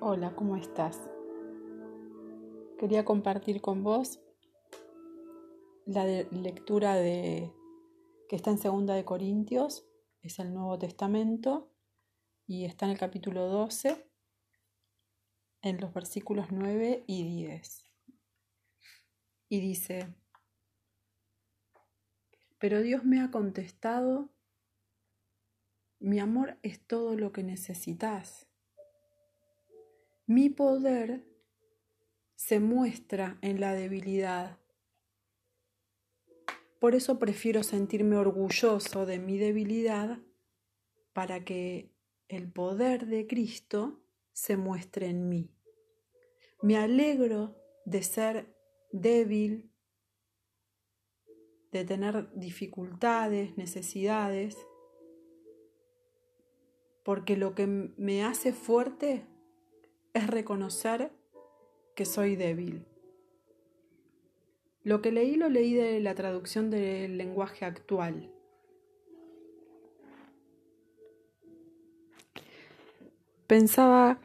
Hola, ¿cómo estás? Quería compartir con vos la lectura de que está en Segunda de Corintios, es el Nuevo Testamento y está en el capítulo 12 en los versículos 9 y 10. Y dice: Pero Dios me ha contestado mi amor es todo lo que necesitas. Mi poder se muestra en la debilidad. Por eso prefiero sentirme orgulloso de mi debilidad para que el poder de Cristo se muestre en mí. Me alegro de ser débil, de tener dificultades, necesidades, porque lo que me hace fuerte es reconocer que soy débil. Lo que leí lo leí de la traducción del lenguaje actual. Pensaba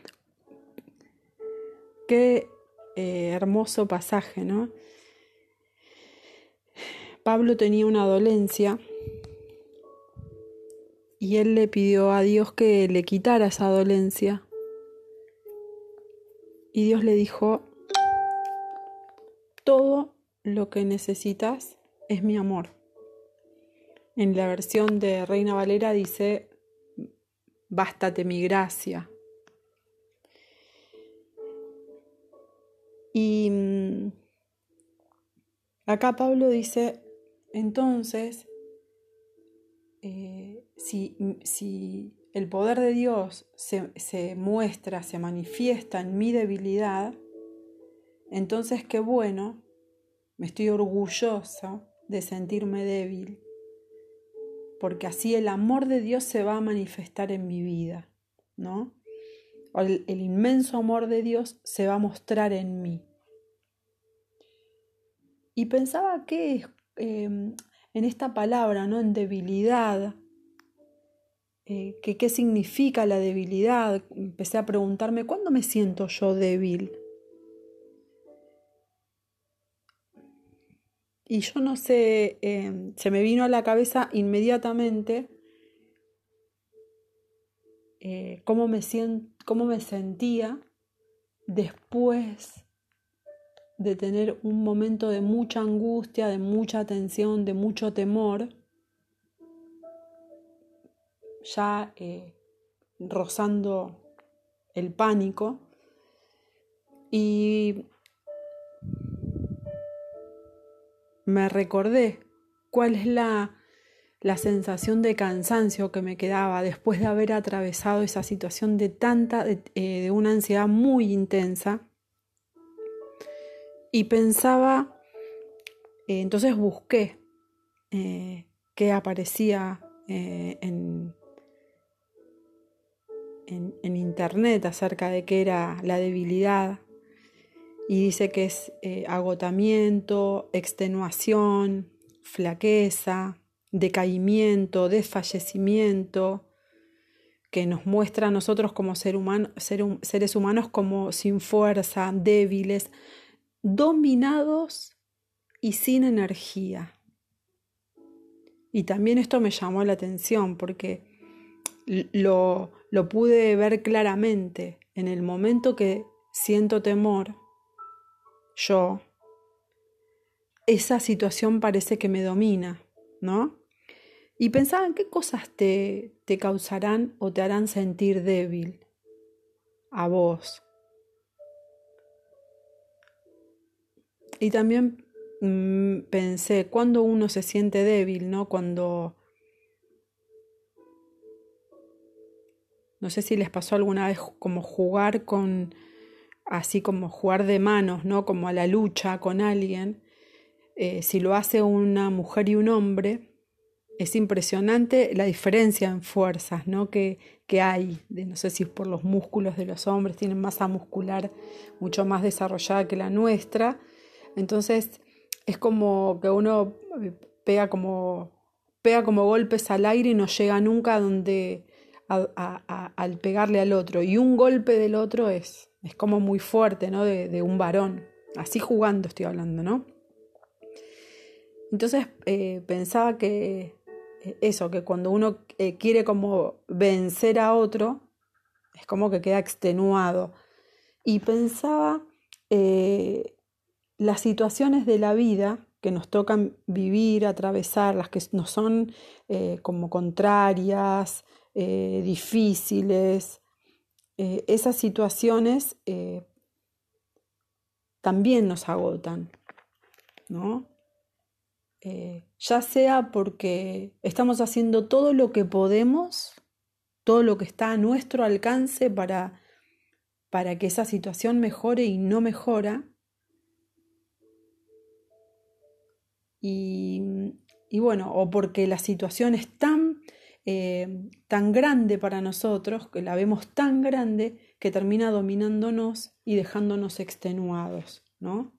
qué eh, hermoso pasaje, ¿no? Pablo tenía una dolencia y él le pidió a Dios que le quitara esa dolencia. Y Dios le dijo, todo lo que necesitas es mi amor. En la versión de Reina Valera dice, bástate mi gracia. Y mm, acá Pablo dice, entonces, eh, si, el poder de Dios se, se muestra, se manifiesta en mi debilidad, entonces qué bueno, me estoy orgulloso de sentirme débil, porque así el amor de Dios se va a manifestar en mi vida, ¿no? El, el inmenso amor de Dios se va a mostrar en mí. Y pensaba que eh, en esta palabra, ¿no? En debilidad. Eh, que, ¿Qué significa la debilidad? Empecé a preguntarme, ¿cuándo me siento yo débil? Y yo no sé, eh, se me vino a la cabeza inmediatamente eh, cómo, me cómo me sentía después de tener un momento de mucha angustia, de mucha tensión, de mucho temor, ya eh, rozando el pánico. Y me recordé cuál es la, la sensación de cansancio que me quedaba después de haber atravesado esa situación de tanta, de eh, una ansiedad muy intensa y pensaba, eh, entonces busqué qué aparecía eh, en, internet acerca de qué era la debilidad y dice que es agotamiento, extenuación, flaqueza, decaimiento, desfallecimiento, que nos muestra a nosotros como ser humano, seres humanos como sin fuerza, débiles, dominados y sin energía. Y también esto me llamó la atención porque lo, lo pude ver claramente en el momento que siento temor, yo, esa situación parece que me domina, ¿no? Y pensaba en qué cosas te, te causarán o te harán sentir débil a vos, Y también mm, pensé, cuando uno se siente débil, ¿no? Cuando... No sé si les pasó alguna vez como jugar con, así como jugar de manos, ¿no? Como a la lucha con alguien. Eh, si lo hace una mujer y un hombre, es impresionante la diferencia en fuerzas, ¿no? Que, que hay. De, no sé si es por los músculos de los hombres, tienen masa muscular mucho más desarrollada que la nuestra entonces es como que uno eh, pega como, pega como golpes al aire y no llega nunca donde, al pegarle al otro. Y un golpe del otro es, es como muy fuerte, ¿no? De, un varón. Así jugando estoy hablando, ¿no? Entonces eh, pensaba que eh, eso, que cuando uno eh, quiere como vencer a otro, es como que queda extenuado. Y pensaba las situaciones de la vida que nos tocan vivir, atravesar, las que nos son como contrarias, difíciles, esas situaciones también nos agotan, ¿no? Eh, ya sea porque estamos haciendo todo lo que podemos, todo lo que está a nuestro alcance para, para que esa situación mejore y no mejora. Y, bueno, o porque la situación es tan, eh, tan grande para nosotros, que la vemos tan grande, que termina dominándonos y dejándonos extenuados, ¿no?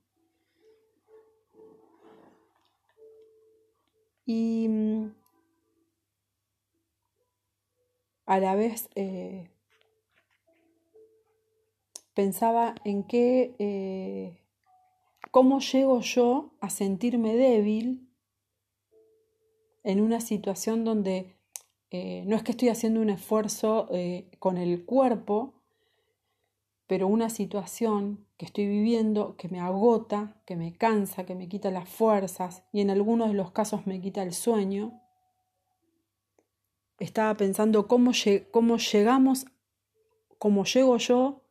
Y mm, a la vez eh, pensaba en qué, eh, cómo llego yo a sentirme débil en una situación donde eh, no es que estoy haciendo un esfuerzo con el cuerpo, pero una situación que estoy viviendo que me agota, que me cansa, que me quita las fuerzas y en algunos de los casos me quita el sueño, estaba pensando cómo, cómo llegamos, cómo llego yo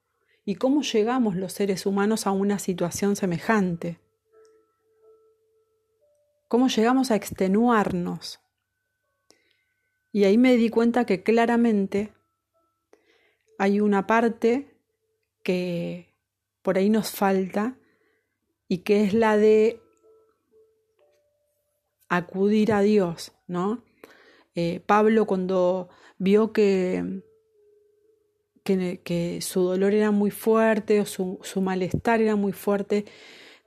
y cómo llegamos los seres humanos a una situación semejante. Cómo llegamos a extenuarnos. Y ahí me di cuenta que claramente hay una parte que por ahí nos falta y que es la de acudir a Dios, ¿no? Eh, Pablo cuando vio que, que, su dolor era muy fuerte o su, malestar era muy fuerte,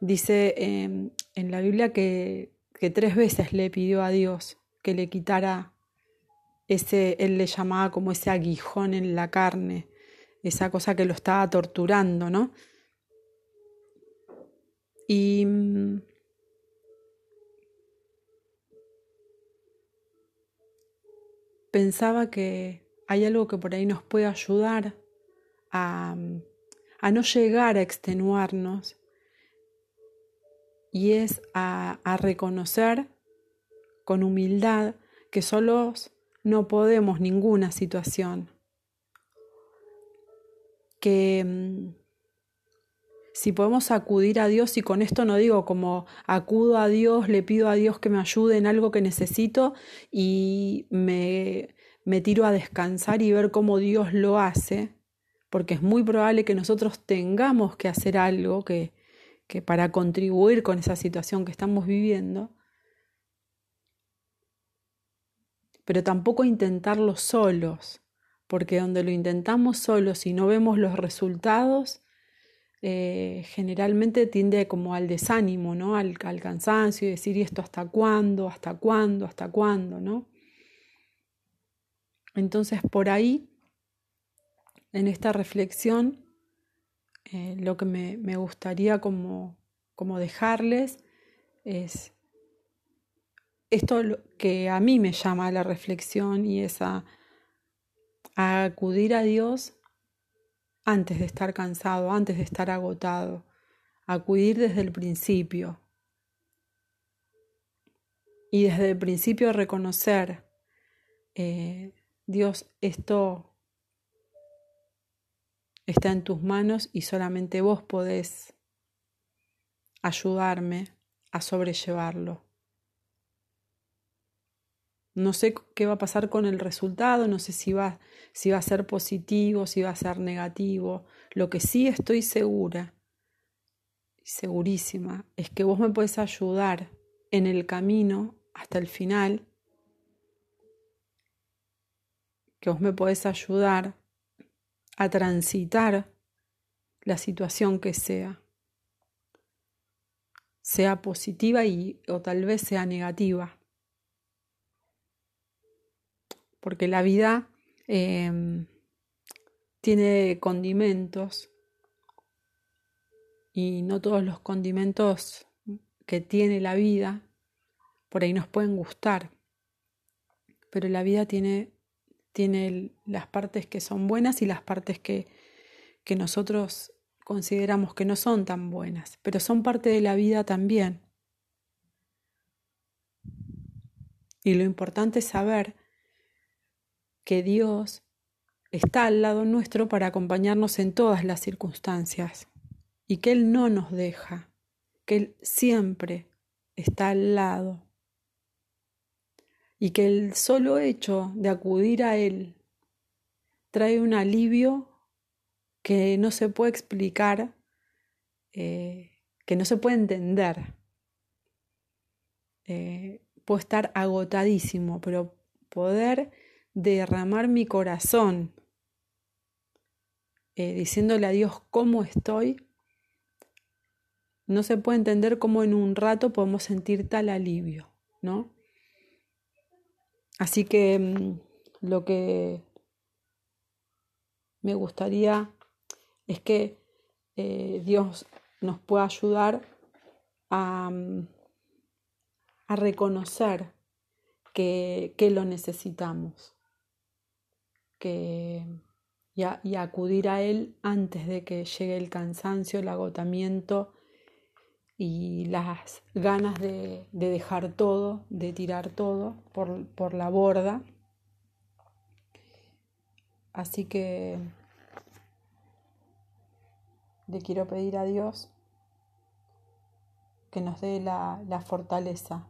dice em, en la Biblia que, que tres veces le pidió a Dios que le quitara ese, él le llamaba como ese aguijón en la carne, esa cosa que lo estaba torturando, ¿no? Y mm, pensaba que hay algo que por ahí nos puede ayudar a, a no llegar a extenuarnos y es a, a reconocer con humildad que solos no podemos ninguna situación que mm, si podemos acudir a Dios, y con esto no digo como acudo a Dios, le pido a Dios que me ayude en algo que necesito y me, me tiro a descansar y ver cómo Dios lo hace, porque es muy probable que nosotros tengamos que hacer algo que, que para contribuir con esa situación que estamos viviendo, pero tampoco intentarlo solos, porque donde lo intentamos solos y no vemos los resultados, eh, generalmente tiende como al desánimo, ¿no? Al, al, cansancio y decir, ¿y esto hasta cuándo? ¿Hasta cuándo? ¿Hasta cuándo? ¿no? Entonces, por ahí, en esta reflexión, eh, lo que me, me gustaría como, como dejarles es esto que a mí me llama a la reflexión y esa a acudir a Dios antes de estar cansado, antes de estar agotado, acudir desde el principio. Y desde el principio reconocer, eh, Dios, esto está en tus manos y solamente vos podés ayudarme a sobrellevarlo. No sé qué va a pasar con el resultado, no sé si va, a ser positivo, si va a ser negativo. Lo que sí estoy segura, segurísima, es que vos me puedes ayudar en el camino hasta el final, que vos me podés ayudar a transitar la situación que sea, sea positiva y, o tal vez sea negativa porque la vida em, tiene condimentos y no todos los condimentos que tiene la vida por ahí nos pueden gustar, pero la vida tiene, tiene las partes que son buenas y las partes que, que nosotros consideramos que no son tan buenas, pero son parte de la vida también. Y lo importante es saber que Dios está al lado nuestro para acompañarnos en todas las circunstancias y que Él no nos deja, que Él siempre está al lado y que el solo hecho de acudir a Él trae un alivio que no se puede explicar, eh, que no se puede entender. Eh, puedo estar agotadísimo, pero poder derramar mi corazón eh, diciéndole a Dios cómo estoy, no se puede entender cómo en un rato podemos sentir tal alivio, ¿no? Así que mm, lo que me gustaría es que eh, Dios nos pueda ayudar a, mm, reconocer que, lo necesitamos que, y, acudir a Él antes de que llegue el cansancio, el agotamiento y las ganas de, de dejar todo, de tirar todo por, la borda. Así que le quiero pedir a Dios que nos dé la, fortaleza.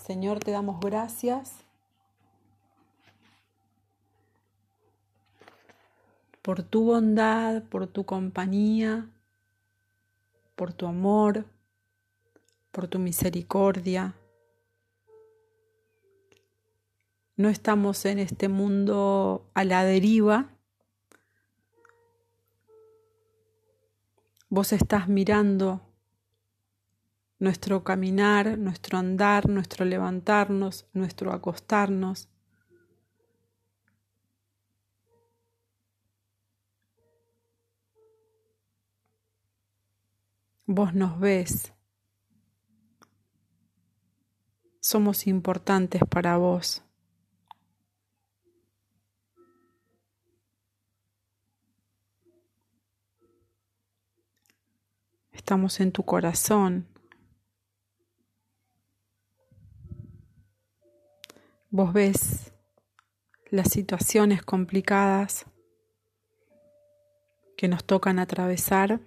Señor, te damos gracias por tu bondad, por tu compañía, por tu amor, por tu misericordia. No estamos en este mundo a la deriva. Vos estás mirando nuestro caminar, nuestro andar, nuestro levantarnos, nuestro acostarnos. Vos nos ves. Somos importantes para vos. Estamos en tu corazón. Vos ves las situaciones complicadas que nos tocan atravesar.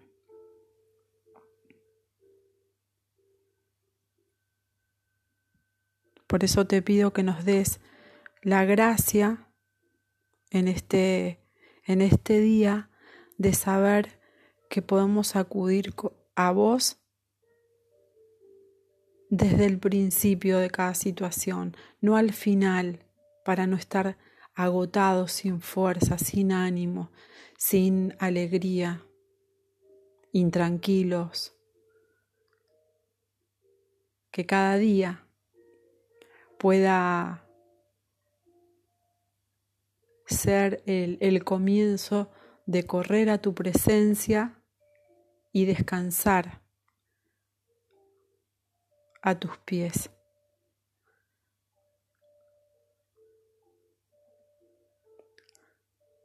Por eso te pido que nos des la gracia en este, en este día de saber que podemos acudir a vos desde el principio de cada situación, no al final, para no estar agotados, sin fuerza, sin ánimo, sin alegría, intranquilos. Que cada día pueda ser el, comienzo de correr a tu presencia y descansar a tus pies.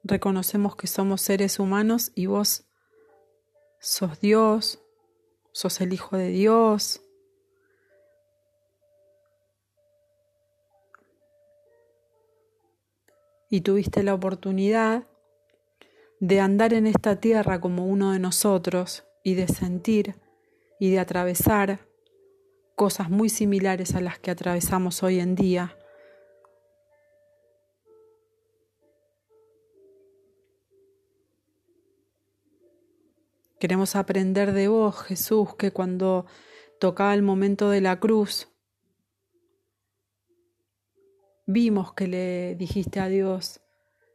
Reconocemos que somos seres humanos y vos sos Dios, sos el Hijo de Dios, y tuviste la oportunidad de andar en esta tierra como uno de nosotros y de sentir y de atravesar cosas muy similares a las que atravesamos hoy en día. Queremos aprender de vos, Jesús, que cuando tocaba el momento de la cruz, Vimos que le dijiste a Dios,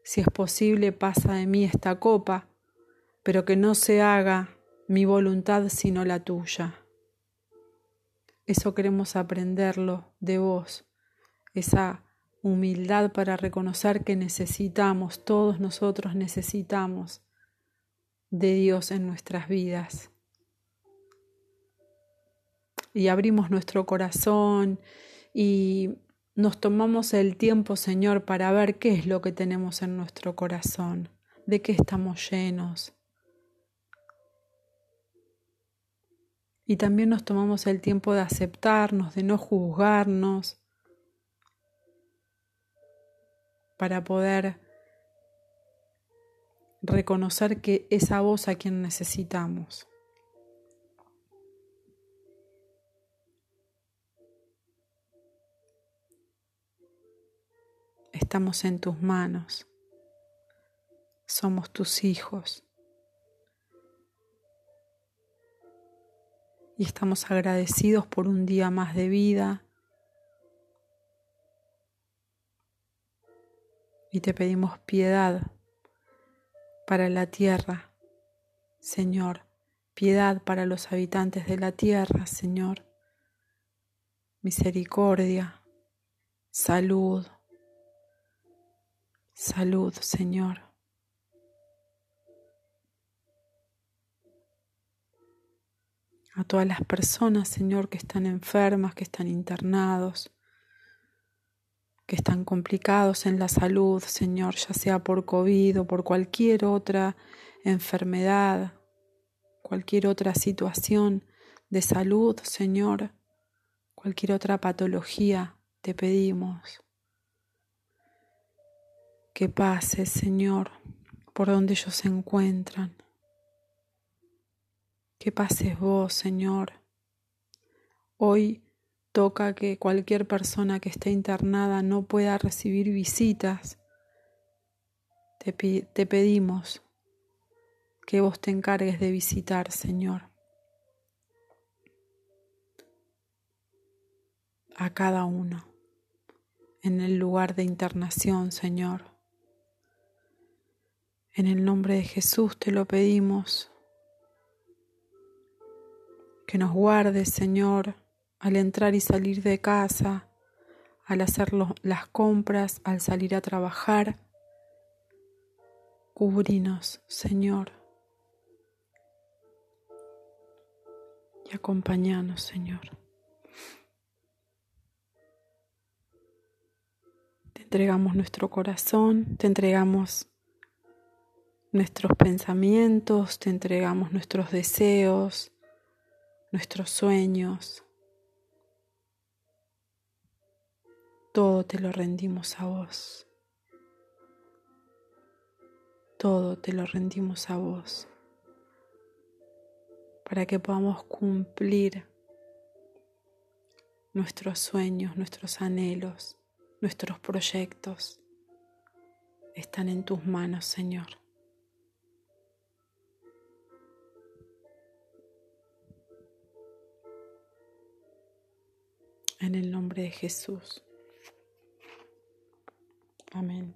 si es posible, pasa de mí esta copa, pero que no se haga mi voluntad sino la tuya. Eso queremos aprenderlo de vos, esa humildad para reconocer que necesitamos, todos nosotros necesitamos de Dios en nuestras vidas. Y abrimos nuestro corazón y nos tomamos el tiempo, Señor, para ver qué es lo que tenemos en nuestro corazón, de qué estamos llenos. Y también nos tomamos el tiempo de aceptarnos, de no juzgarnos, para poder reconocer que es a vos a quien necesitamos. Estamos en tus manos. Somos tus hijos. Y estamos agradecidos por un día más de vida. Y te pedimos piedad para la tierra, Señor. Piedad para los habitantes de la tierra, Señor. Misericordia, salud salud, Señor. A todas las personas, Señor, que están enfermas, que están internados, que están complicados en la salud, Señor, ya sea por COVID o por cualquier otra enfermedad, cualquier otra situación de salud, Señor, cualquier otra patología, te pedimos que pases, Señor, por donde ellos se encuentran. Que pases vos, Señor. Hoy toca que cualquier persona que esté internada no pueda recibir visitas. Te, te pedimos que vos te encargues de visitar, Señor. a cada uno en el lugar de internación, Señor. En el nombre de Jesús te lo pedimos. Que nos guardes, Señor, al entrar y salir de casa, al hacer las compras, al salir a trabajar. Cubrinos, Señor. Y acompañanos, Señor. Te entregamos nuestro corazón, te entregamos nuestros pensamientos, te entregamos nuestros deseos, nuestros sueños. Todo te lo rendimos a vos. Todo te lo rendimos a vos. Para que podamos cumplir nuestros sueños, nuestros anhelos, nuestros proyectos. Están en tus manos, Señor. en el nombre de Jesús. Amén.